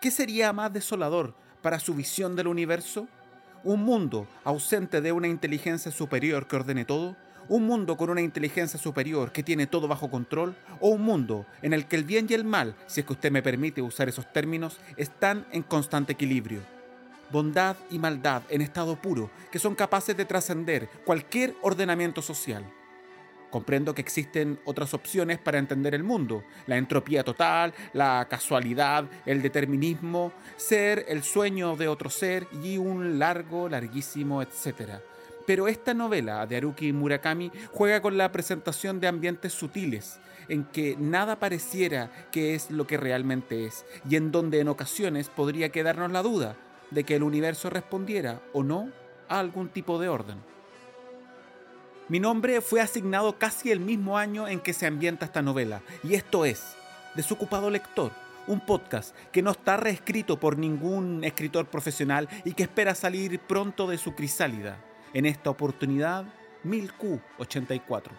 ¿Qué sería más desolador para su visión del universo? ¿Un mundo ausente de una inteligencia superior que ordene todo? ¿Un mundo con una inteligencia superior que tiene todo bajo control? ¿O un mundo en el que el bien y el mal, si es que usted me permite usar esos términos, están en constante equilibrio? Bondad y maldad en estado puro, que son capaces de trascender cualquier ordenamiento social. Comprendo que existen otras opciones para entender el mundo, la entropía total, la casualidad, el determinismo, ser el sueño de otro ser y un largo, larguísimo, etcétera. Pero esta novela de Haruki Murakami juega con la presentación de ambientes sutiles, en que nada pareciera que es lo que realmente es, y en donde en ocasiones podría quedarnos la duda de que el universo respondiera o no a algún tipo de orden. Mi nombre fue asignado casi el mismo año en que se ambienta esta novela, y esto es Desocupado Lector, un podcast que no está reescrito por ningún escritor profesional y que espera salir pronto de su crisálida. En esta oportunidad, 1000Q84.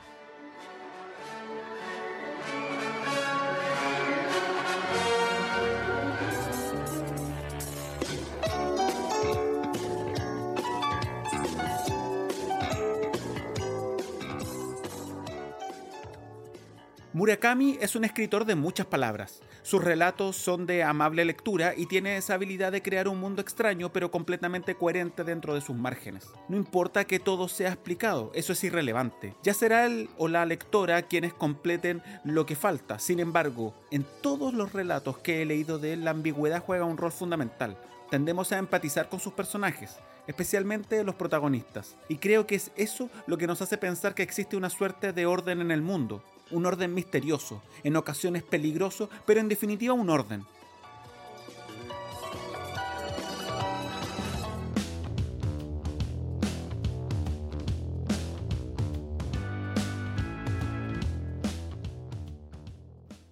Murakami es un escritor de muchas palabras. Sus relatos son de amable lectura y tiene esa habilidad de crear un mundo extraño pero completamente coherente dentro de sus márgenes. No importa que todo sea explicado, eso es irrelevante. Ya será él o la lectora quienes completen lo que falta. Sin embargo, en todos los relatos que he leído de él, la ambigüedad juega un rol fundamental. Tendemos a empatizar con sus personajes, especialmente los protagonistas. Y creo que es eso lo que nos hace pensar que existe una suerte de orden en el mundo, un orden misterioso, en ocasiones peligroso, pero en definitiva un orden.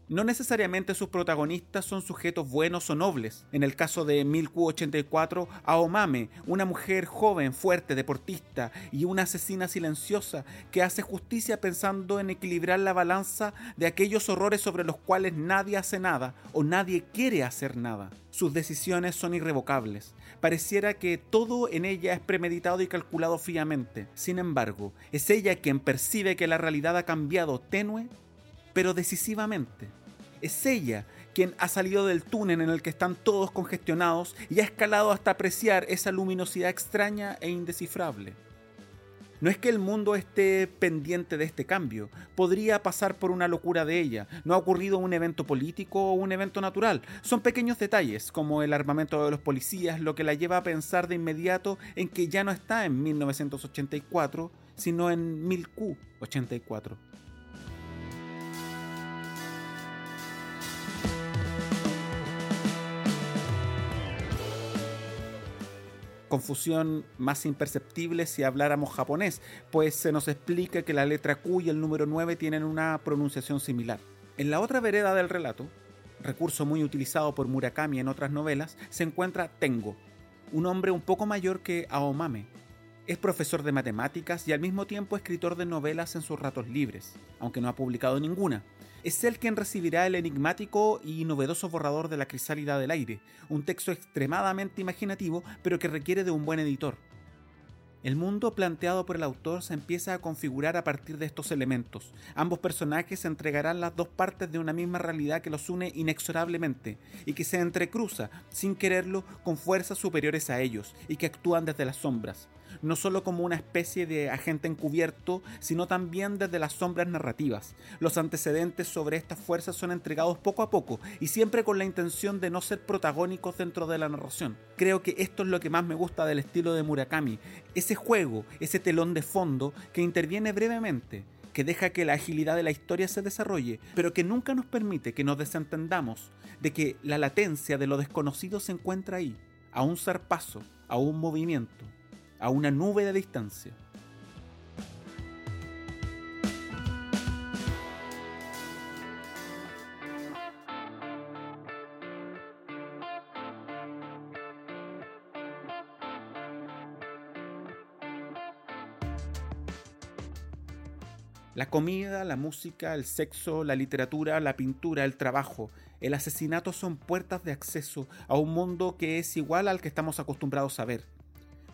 No necesariamente sus protagonistas son sujetos buenos o nobles. En el caso de 1000Q84, Aomame, una mujer joven, fuerte, deportista y una asesina silenciosa que hace justicia pensando en equilibrar la balanza de aquellos horrores sobre los cuales nadie hace nada o nadie quiere hacer nada. Sus decisiones son irrevocables. Pareciera que todo en ella es premeditado y calculado fríamente. Sin embargo, es ella quien percibe que la realidad ha cambiado tenue pero decisivamente. Es ella quien ha salido del túnel en el que están todos congestionados y ha escalado hasta apreciar esa luminosidad extraña e indescifrable. No es que el mundo esté pendiente de este cambio, podría pasar por una locura de ella, no ha ocurrido un evento político o un evento natural, son pequeños detalles como el armamento de los policías lo que la lleva a pensar de inmediato en que ya no está en 1984, sino en 1000Q84. Confusión más imperceptible si habláramos japonés, pues se nos explica que la letra Q y el número 9 tienen una pronunciación similar. En la otra vereda del relato, recurso muy utilizado por Murakami en otras novelas, se encuentra Tengo, un hombre un poco mayor que Aomame. Es profesor de matemáticas y al mismo tiempo escritor de novelas en sus ratos libres, aunque no ha publicado ninguna es él quien recibirá el enigmático y novedoso borrador de la crisálida del aire, un texto extremadamente imaginativo, pero que requiere de un buen editor. El mundo planteado por el autor se empieza a configurar a partir de estos elementos. Ambos personajes entregarán las dos partes de una misma realidad que los une inexorablemente y que se entrecruza, sin quererlo, con fuerzas superiores a ellos y que actúan desde las sombras no solo como una especie de agente encubierto, sino también desde las sombras narrativas. Los antecedentes sobre estas fuerzas son entregados poco a poco y siempre con la intención de no ser protagónicos dentro de la narración. Creo que esto es lo que más me gusta del estilo de Murakami, ese juego, ese telón de fondo que interviene brevemente que deja que la agilidad de la historia se desarrolle, pero que nunca nos permite que nos desentendamos de que la latencia de lo desconocido se encuentra ahí, a un zarpazo, a un movimiento a una nube de distancia. La comida, la música, el sexo, la literatura, la pintura, el trabajo, el asesinato son puertas de acceso a un mundo que es igual al que estamos acostumbrados a ver,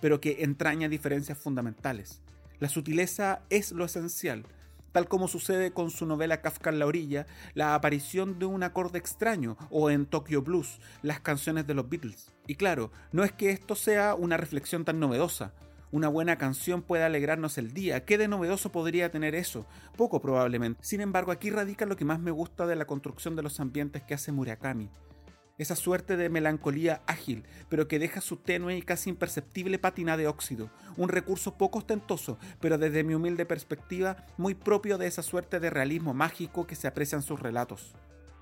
pero que entraña diferencias fundamentales. La sutileza es lo esencial, tal como sucede con su novela Kafka en la orilla, la aparición de un acorde extraño, o en Tokyo Blues, las canciones de los Beatles. Y claro, no es que esto sea una reflexión tan novedosa, una buena canción puede alegrarnos el día. ¿Qué de novedoso podría tener eso? Poco probablemente. Sin embargo, aquí radica lo que más me gusta de la construcción de los ambientes que hace Murakami. Esa suerte de melancolía ágil, pero que deja su tenue y casi imperceptible patina de óxido, un recurso poco ostentoso, pero desde mi humilde perspectiva muy propio de esa suerte de realismo mágico que se aprecia en sus relatos.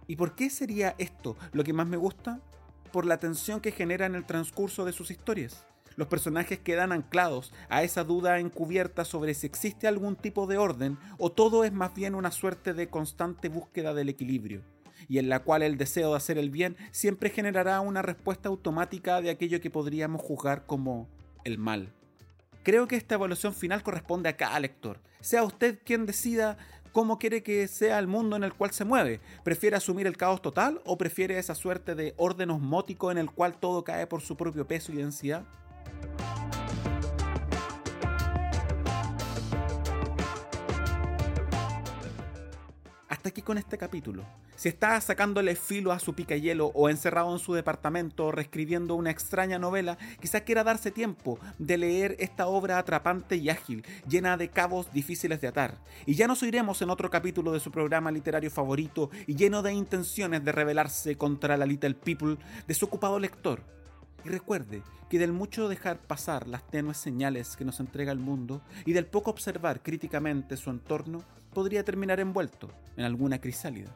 ¿Y por qué sería esto lo que más me gusta? Por la tensión que genera en el transcurso de sus historias. Los personajes quedan anclados a esa duda encubierta sobre si existe algún tipo de orden o todo es más bien una suerte de constante búsqueda del equilibrio, y en la cual el deseo de hacer el bien siempre generará una respuesta automática de aquello que podríamos juzgar como el mal. Creo que esta evaluación final corresponde a cada lector. Sea usted quien decida cómo quiere que sea el mundo en el cual se mueve. ¿Prefiere asumir el caos total o prefiere esa suerte de orden osmótico en el cual todo cae por su propio peso y densidad? Hasta aquí con este capítulo. Si está sacándole filo a su pica hielo o encerrado en su departamento reescribiendo una extraña novela, quizás quiera darse tiempo de leer esta obra atrapante y ágil, llena de cabos difíciles de atar. Y ya nos oiremos en otro capítulo de su programa literario favorito y lleno de intenciones de rebelarse contra la Little People de su ocupado lector y recuerde que del mucho dejar pasar las tenues señales que nos entrega el mundo y del poco observar críticamente su entorno, podría terminar envuelto en alguna crisálida.